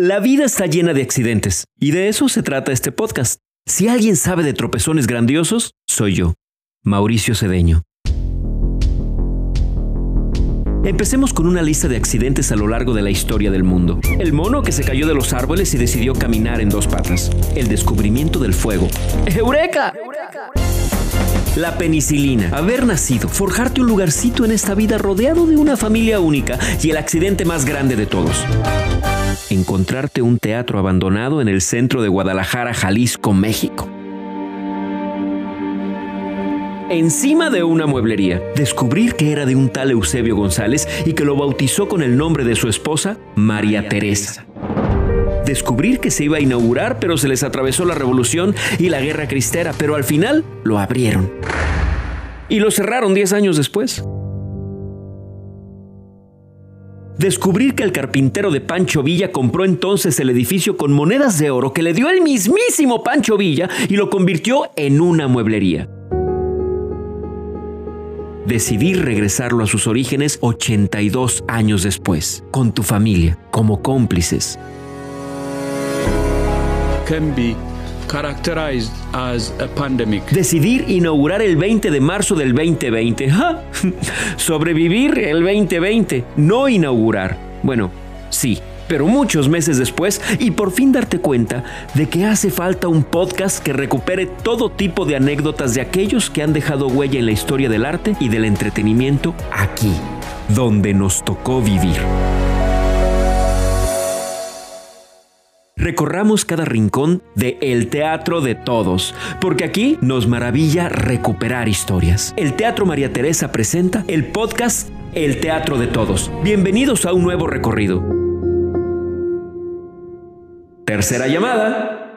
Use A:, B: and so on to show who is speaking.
A: La vida está llena de accidentes y de eso se trata este podcast. Si alguien sabe de tropezones grandiosos, soy yo, Mauricio Cedeño. Empecemos con una lista de accidentes a lo largo de la historia del mundo. El mono que se cayó de los árboles y decidió caminar en dos patas. El descubrimiento del fuego. ¡Eureka! La penicilina, haber nacido, forjarte un lugarcito en esta vida rodeado de una familia única y el accidente más grande de todos encontrarte un teatro abandonado en el centro de Guadalajara, Jalisco, México. Encima de una mueblería, descubrir que era de un tal Eusebio González y que lo bautizó con el nombre de su esposa, María Teresa. Descubrir que se iba a inaugurar, pero se les atravesó la revolución y la guerra cristera, pero al final lo abrieron. Y lo cerraron 10 años después. Descubrir que el carpintero de Pancho Villa compró entonces el edificio con monedas de oro que le dio el mismísimo Pancho Villa y lo convirtió en una mueblería. Decidir regresarlo a sus orígenes 82 años después, con tu familia, como cómplices. Decidir inaugurar el 20 de marzo del 2020. Sobrevivir el 2020, no inaugurar. Bueno, sí, pero muchos meses después y por fin darte cuenta de que hace falta un podcast que recupere todo tipo de anécdotas de aquellos que han dejado huella en la historia del arte y del entretenimiento aquí, donde nos tocó vivir. Recorramos cada rincón de El Teatro de Todos, porque aquí nos maravilla recuperar historias. El Teatro María Teresa presenta el podcast El Teatro de Todos. Bienvenidos a un nuevo recorrido. Tercera llamada.